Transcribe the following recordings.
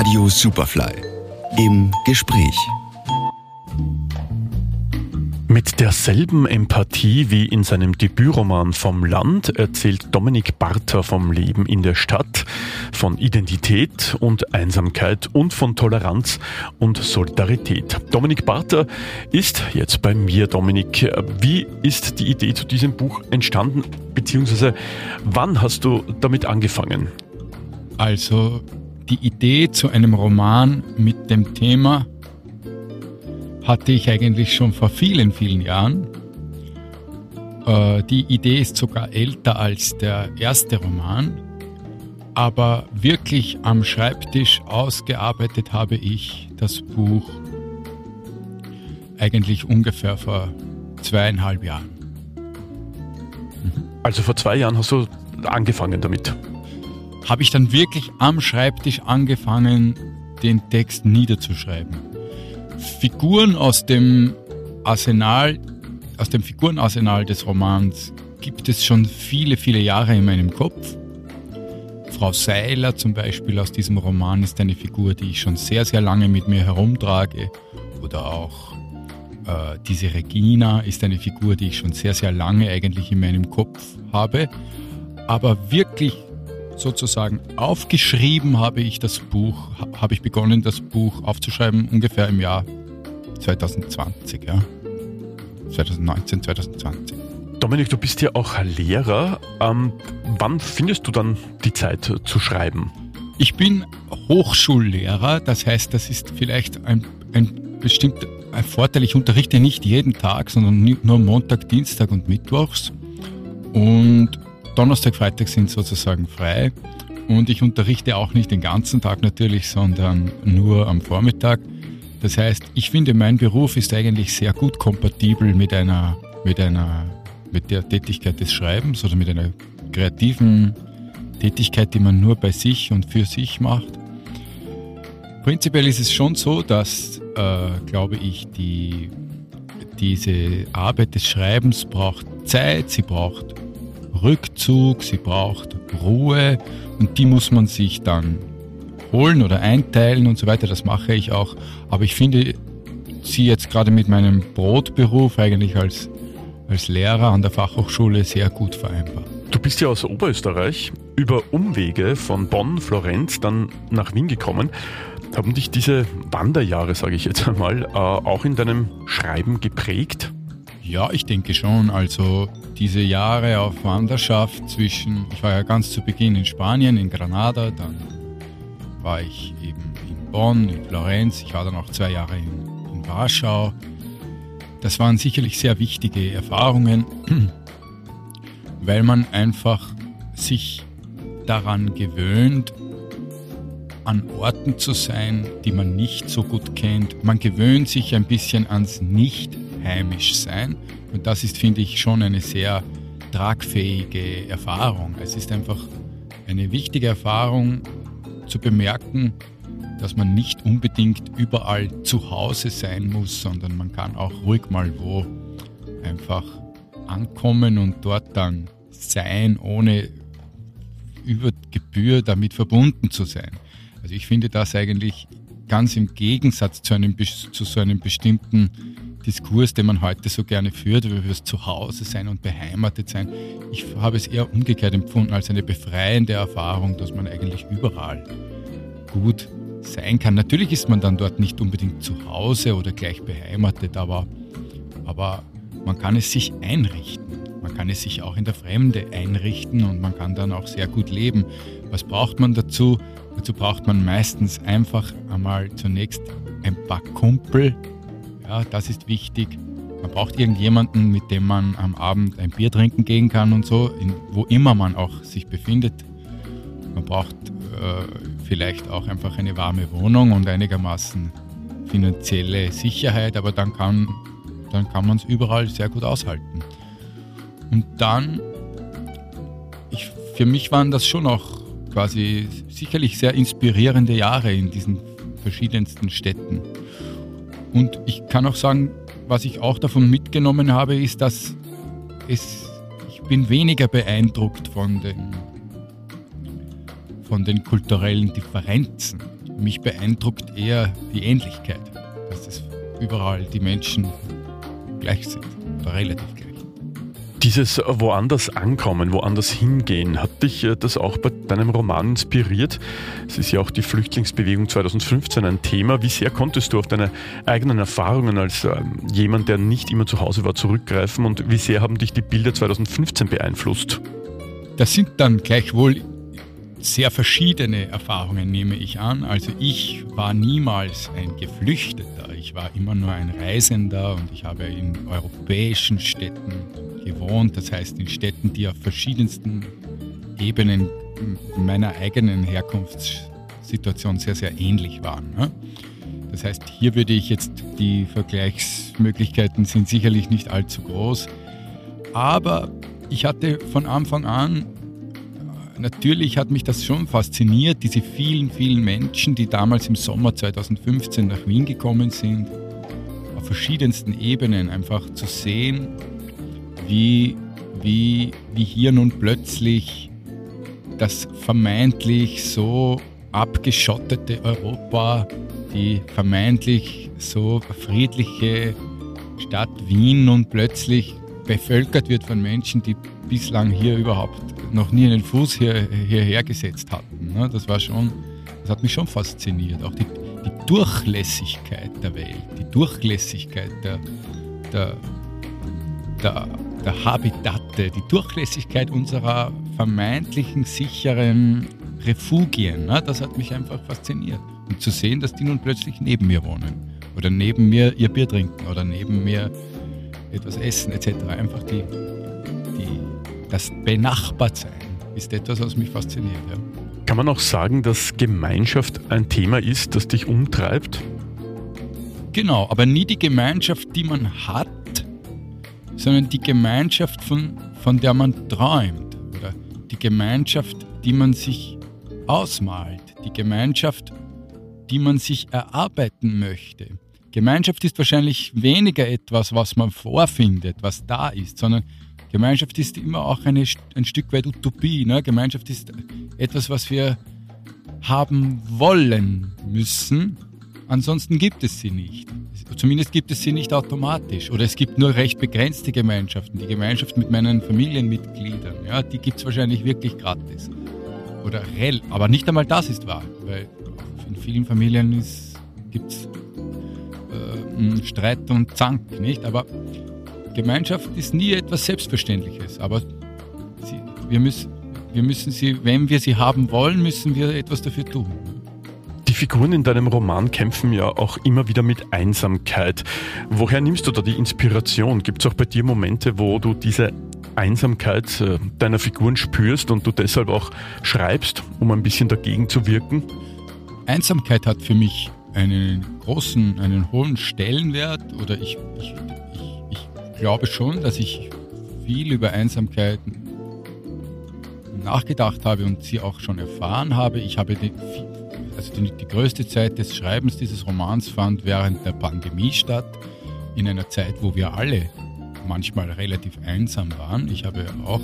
Radio Superfly. Im Gespräch. Mit derselben Empathie wie in seinem Debütroman Vom Land erzählt Dominik Barter vom Leben in der Stadt, von Identität und Einsamkeit und von Toleranz und Solidarität. Dominik Barter ist jetzt bei mir. Dominik, wie ist die Idee zu diesem Buch entstanden, beziehungsweise wann hast du damit angefangen? Also die Idee zu einem Roman mit dem Thema hatte ich eigentlich schon vor vielen, vielen Jahren. Äh, die Idee ist sogar älter als der erste Roman, aber wirklich am Schreibtisch ausgearbeitet habe ich das Buch eigentlich ungefähr vor zweieinhalb Jahren. Also vor zwei Jahren hast du angefangen damit? Habe ich dann wirklich am Schreibtisch angefangen, den Text niederzuschreiben. Figuren aus dem Arsenal, aus dem Figurenarsenal des Romans gibt es schon viele, viele Jahre in meinem Kopf. Frau Seiler zum Beispiel aus diesem Roman ist eine Figur, die ich schon sehr, sehr lange mit mir herumtrage. Oder auch äh, diese Regina ist eine Figur, die ich schon sehr, sehr lange eigentlich in meinem Kopf habe. Aber wirklich sozusagen aufgeschrieben habe ich das Buch, habe ich begonnen, das Buch aufzuschreiben, ungefähr im Jahr 2020, ja. 2019, 2020. Dominik, du bist ja auch Lehrer. Ähm, wann findest du dann die Zeit zu schreiben? Ich bin Hochschullehrer, das heißt, das ist vielleicht ein, ein bestimmter ein Vorteil. Ich unterrichte nicht jeden Tag, sondern nur Montag, Dienstag und Mittwochs. Und Donnerstag, Freitag sind sozusagen frei. Und ich unterrichte auch nicht den ganzen Tag natürlich, sondern nur am Vormittag. Das heißt, ich finde, mein Beruf ist eigentlich sehr gut kompatibel mit einer, mit einer, mit der Tätigkeit des Schreibens oder mit einer kreativen Tätigkeit, die man nur bei sich und für sich macht. Prinzipiell ist es schon so, dass, äh, glaube ich, die, diese Arbeit des Schreibens braucht Zeit, sie braucht Rückzug, sie braucht Ruhe und die muss man sich dann holen oder einteilen und so weiter. Das mache ich auch. Aber ich finde sie jetzt gerade mit meinem Brotberuf eigentlich als, als Lehrer an der Fachhochschule sehr gut vereinbar. Du bist ja aus Oberösterreich über Umwege von Bonn, Florenz dann nach Wien gekommen. Haben dich diese Wanderjahre, sage ich jetzt einmal, äh, auch in deinem Schreiben geprägt? Ja, ich denke schon. Also diese Jahre auf Wanderschaft zwischen, ich war ja ganz zu Beginn in Spanien, in Granada, dann war ich eben in Bonn, in Florenz, ich war dann auch zwei Jahre in, in Warschau. Das waren sicherlich sehr wichtige Erfahrungen, weil man einfach sich daran gewöhnt, an Orten zu sein, die man nicht so gut kennt. Man gewöhnt sich ein bisschen ans Nicht-Heimisch-Sein. Und das ist, finde ich, schon eine sehr tragfähige Erfahrung. Es ist einfach eine wichtige Erfahrung, zu bemerken, dass man nicht unbedingt überall zu Hause sein muss, sondern man kann auch ruhig mal wo einfach ankommen und dort dann sein, ohne über Gebühr damit verbunden zu sein. Also ich finde das eigentlich ganz im Gegensatz zu, einem, zu so einem bestimmten Diskurs, den man heute so gerne führt, über das Zuhause sein und beheimatet sein. Ich habe es eher umgekehrt empfunden als eine befreiende Erfahrung, dass man eigentlich überall gut sein kann. Natürlich ist man dann dort nicht unbedingt zu Hause oder gleich beheimatet, aber, aber man kann es sich einrichten. Man kann es sich auch in der Fremde einrichten und man kann dann auch sehr gut leben. Was braucht man dazu? Dazu braucht man meistens einfach einmal zunächst ein paar Kumpel, ja, das ist wichtig. Man braucht irgendjemanden, mit dem man am Abend ein Bier trinken gehen kann und so, in, wo immer man auch sich befindet. Man braucht äh, vielleicht auch einfach eine warme Wohnung und einigermaßen finanzielle Sicherheit, aber dann kann, dann kann man es überall sehr gut aushalten. Und dann, ich, für mich waren das schon auch quasi sicherlich sehr inspirierende Jahre in diesen verschiedensten Städten. Und ich kann auch sagen, was ich auch davon mitgenommen habe, ist, dass es, ich bin weniger beeindruckt von den, von den kulturellen Differenzen. mich beeindruckt eher die Ähnlichkeit, dass es überall die Menschen gleich sind oder relativ gleich. Dieses woanders ankommen, woanders hingehen, hat dich äh, das auch bei deinem Roman inspiriert? Es ist ja auch die Flüchtlingsbewegung 2015 ein Thema. Wie sehr konntest du auf deine eigenen Erfahrungen als ähm, jemand, der nicht immer zu Hause war, zurückgreifen und wie sehr haben dich die Bilder 2015 beeinflusst? Das sind dann gleichwohl sehr verschiedene Erfahrungen, nehme ich an. Also ich war niemals ein Geflüchteter. Ich war immer nur ein Reisender und ich habe in europäischen Städten gewohnt. Das heißt in Städten, die auf verschiedensten Ebenen meiner eigenen Herkunftssituation sehr, sehr ähnlich waren. Ne? Das heißt, hier würde ich jetzt, die Vergleichsmöglichkeiten sind sicherlich nicht allzu groß. Aber ich hatte von Anfang an natürlich hat mich das schon fasziniert, diese vielen, vielen Menschen, die damals im Sommer 2015 nach Wien gekommen sind, auf verschiedensten Ebenen einfach zu sehen, wie, wie, wie hier nun plötzlich das vermeintlich so abgeschottete Europa, die vermeintlich so friedliche Stadt Wien nun plötzlich bevölkert wird von Menschen, die bislang hier überhaupt noch nie einen Fuß hier, hierher gesetzt hatten. Ne? Das war schon, das hat mich schon fasziniert. Auch die, die Durchlässigkeit der Welt, die Durchlässigkeit der, der, der, der Habitate, die Durchlässigkeit unserer vermeintlichen sicheren Refugien. Ne? Das hat mich einfach fasziniert. Und zu sehen, dass die nun plötzlich neben mir wohnen oder neben mir ihr Bier trinken oder neben mir etwas essen etc. Einfach die, das Benachbartsein ist etwas, was mich fasziniert. Ja. Kann man auch sagen, dass Gemeinschaft ein Thema ist, das dich umtreibt? Genau, aber nie die Gemeinschaft, die man hat, sondern die Gemeinschaft, von, von der man träumt. Oder die Gemeinschaft, die man sich ausmalt. Die Gemeinschaft, die man sich erarbeiten möchte. Gemeinschaft ist wahrscheinlich weniger etwas, was man vorfindet, was da ist, sondern Gemeinschaft ist immer auch eine, ein Stück weit Utopie. Ne? Gemeinschaft ist etwas, was wir haben wollen müssen. Ansonsten gibt es sie nicht. Zumindest gibt es sie nicht automatisch. Oder es gibt nur recht begrenzte Gemeinschaften. Die Gemeinschaft mit meinen Familienmitgliedern, ja, die gibt es wahrscheinlich wirklich gratis. Oder rel. Aber nicht einmal das ist wahr. Weil in vielen Familien gibt es äh, Streit und Zank, nicht? Aber Gemeinschaft ist nie etwas Selbstverständliches, aber sie, wir, müssen, wir müssen sie, wenn wir sie haben wollen, müssen wir etwas dafür tun. Die Figuren in deinem Roman kämpfen ja auch immer wieder mit Einsamkeit. Woher nimmst du da die Inspiration? Gibt es auch bei dir Momente, wo du diese Einsamkeit äh, deiner Figuren spürst und du deshalb auch schreibst, um ein bisschen dagegen zu wirken? Einsamkeit hat für mich einen großen, einen hohen Stellenwert oder ich, ich glaube schon, dass ich viel über Einsamkeit nachgedacht habe und sie auch schon erfahren habe. Ich habe die, also die, die größte Zeit des Schreibens dieses Romans fand während der Pandemie statt, in einer Zeit, wo wir alle manchmal relativ einsam waren. Ich habe auch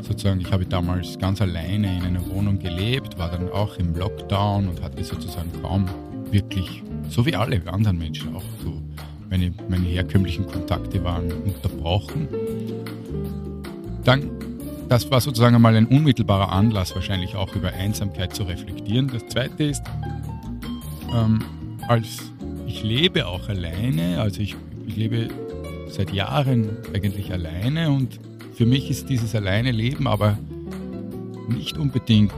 sozusagen, ich habe damals ganz alleine in einer Wohnung gelebt, war dann auch im Lockdown und hatte sozusagen kaum wirklich, so wie alle anderen Menschen auch so meine, meine herkömmlichen Kontakte waren unterbrochen. Dann, das war sozusagen einmal ein unmittelbarer Anlass, wahrscheinlich auch über Einsamkeit zu reflektieren. Das zweite ist, ähm, als ich lebe auch alleine, also ich, ich lebe seit Jahren eigentlich alleine und für mich ist dieses alleine Leben aber nicht unbedingt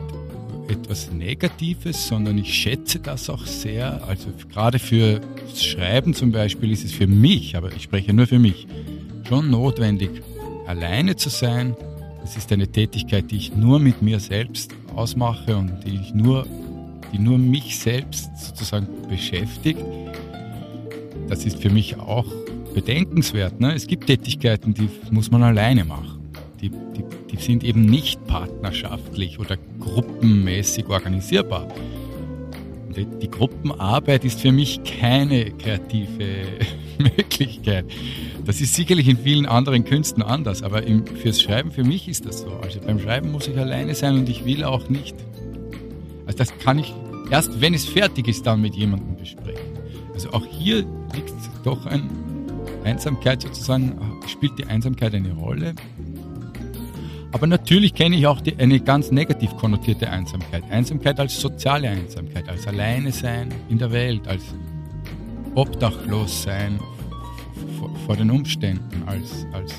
etwas Negatives, sondern ich schätze das auch sehr. Also gerade für Schreiben zum Beispiel ist es für mich, aber ich spreche nur für mich, schon notwendig, alleine zu sein. Das ist eine Tätigkeit, die ich nur mit mir selbst ausmache und die ich nur, die nur mich selbst sozusagen beschäftigt. Das ist für mich auch bedenkenswert. Ne? Es gibt Tätigkeiten, die muss man alleine machen. Die, die, die sind eben nicht partnerschaftlich oder gruppenmäßig organisierbar. Die, Gruppenarbeit ist für mich keine kreative Möglichkeit. Das ist sicherlich in vielen anderen Künsten anders, aber im, fürs Schreiben für mich ist das so. Also beim Schreiben muss ich alleine sein und ich will auch nicht. Also das kann ich erst wenn es fertig ist, dann mit jemandem besprechen. Also auch hier liegt doch ein Einsamkeit sozusagen, spielt die Einsamkeit eine Rolle. Aber natürlich kenne ich auch die, eine ganz negativ konnotierte Einsamkeit. Einsamkeit als soziale Einsamkeit, als Alleine sein in der Welt, als obdachlos sein vor, den Umständen, als, als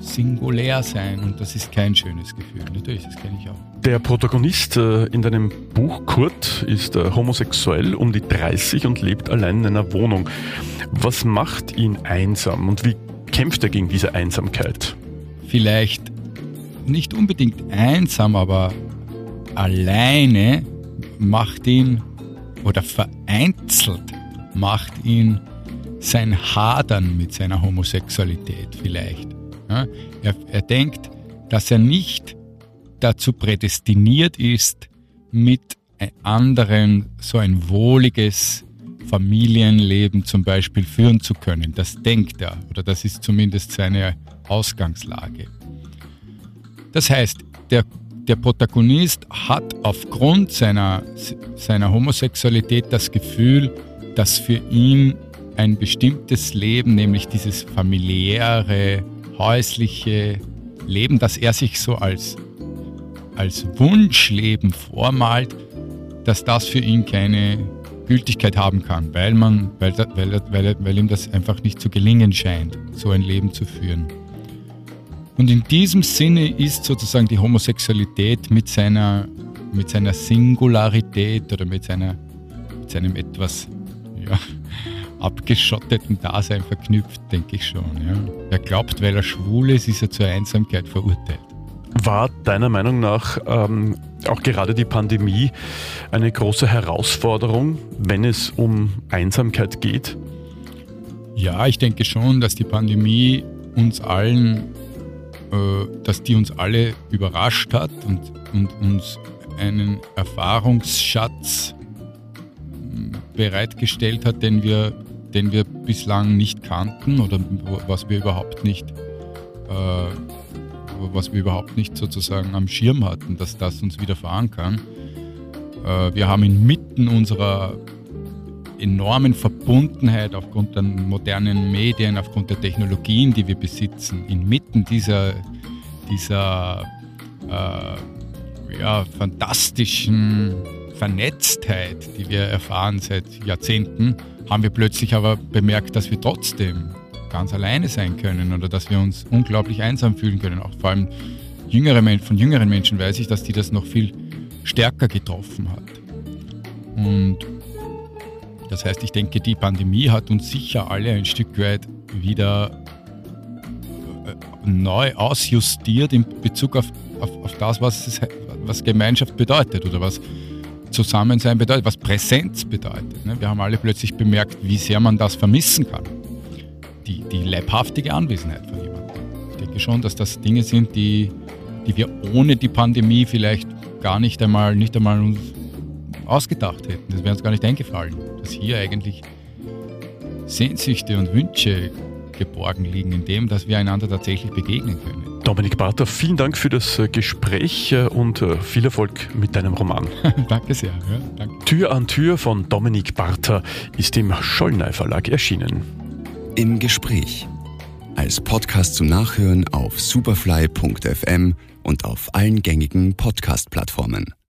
singulär sein. Und das ist kein schönes Gefühl. Natürlich, das kenne ich auch. Der Protagonist äh, in deinem Buch, Kurt, ist äh, homosexuell, um die 30 und lebt allein in einer Wohnung. Was macht ihn einsam und wie kämpft er gegen diese Einsamkeit? Vielleicht nicht unbedingt einsam, aber alleine macht ihn oder vereinzelt macht ihn sein Hadern mit seiner Homosexualität vielleicht. Ja, er, er denkt, dass er nicht dazu prädestiniert ist, mit anderen so ein wohliges Familienleben zum Beispiel führen zu können. Das denkt er oder das ist zumindest seine Ausgangslage. Das heißt, der, der Protagonist hat aufgrund seiner, seiner Homosexualität das Gefühl, dass für ihn ein bestimmtes Leben, nämlich dieses familiäre, häusliche Leben, das er sich so als, als Wunschleben vormalt, dass das für ihn keine Gültigkeit haben kann, weil, man, weil, weil, weil, weil ihm das einfach nicht zu gelingen scheint, so ein Leben zu führen. Und in diesem Sinne ist sozusagen die Homosexualität mit seiner, mit seiner Singularität oder mit, seiner, mit seinem etwas ja, abgeschotteten Dasein verknüpft, denke ich schon. Ja. Er glaubt, weil er schwul ist, ist er zur Einsamkeit verurteilt. War deiner Meinung nach ähm, auch gerade die Pandemie eine große Herausforderung, wenn es um Einsamkeit geht? Ja, ich denke schon, dass die Pandemie uns allen, dass die uns alle überrascht hat und, und uns einen Erfahrungsschatz hm, bereitgestellt hat, den wir den wir bislang nicht kannten oder was wir überhaupt nicht, äh, was wir überhaupt nicht sozusagen am Schirm hatten, dass das uns widerfahren kann. Äh, wir haben inmitten unserer enormen Verbundenheit aufgrund der modernen Medien, aufgrund der Technologien, die wir besitzen, inmitten dieser, dieser äh, ja, fantastischen Vernetztheit, die wir erfahren seit Jahrzehnten, haben wir plötzlich aber bemerkt, dass wir trotzdem ganz alleine sein können oder dass wir uns unglaublich einsam fühlen können. Auch vor allem jüngere, von jüngeren Menschen weiß ich, dass die das noch viel stärker getroffen hat. Und das heißt, ich denke, die Pandemie hat uns sicher alle ein Stück weit wieder äh, neu ausjustiert in Bezug auf, auf, auf das, was, es, was Gemeinschaft bedeutet oder was Zusammensein bedeutet, was Präsenz bedeutet. Ne? Wir haben alle plötzlich bemerkt, wie sehr man das vermissen kann. Die, die leibhaftige Anwesenheit von jemandem. Ich denke schon, dass das Dinge sind, die, die wir ohne die Pandemie vielleicht gar nicht einmal, nicht einmal uns ausgedacht hätten. Das wäre uns gar nicht eingefallen, dass hier eigentlich Sehnsüchte und Wünsche geborgen liegen, in dem, dass wir einander tatsächlich begegnen können. Dominik Barter, vielen Dank für das äh, Gespräch äh, und äh, viel Erfolg mit deinem Roman. danke sehr. Ja, danke. Tür an Tür von Dominik Barter ist im Schollnei Verlag erschienen. Im Gespräch. Als Podcast zum Nachhören auf superfly.fm und auf allen gängigen Podcast-Plattformen.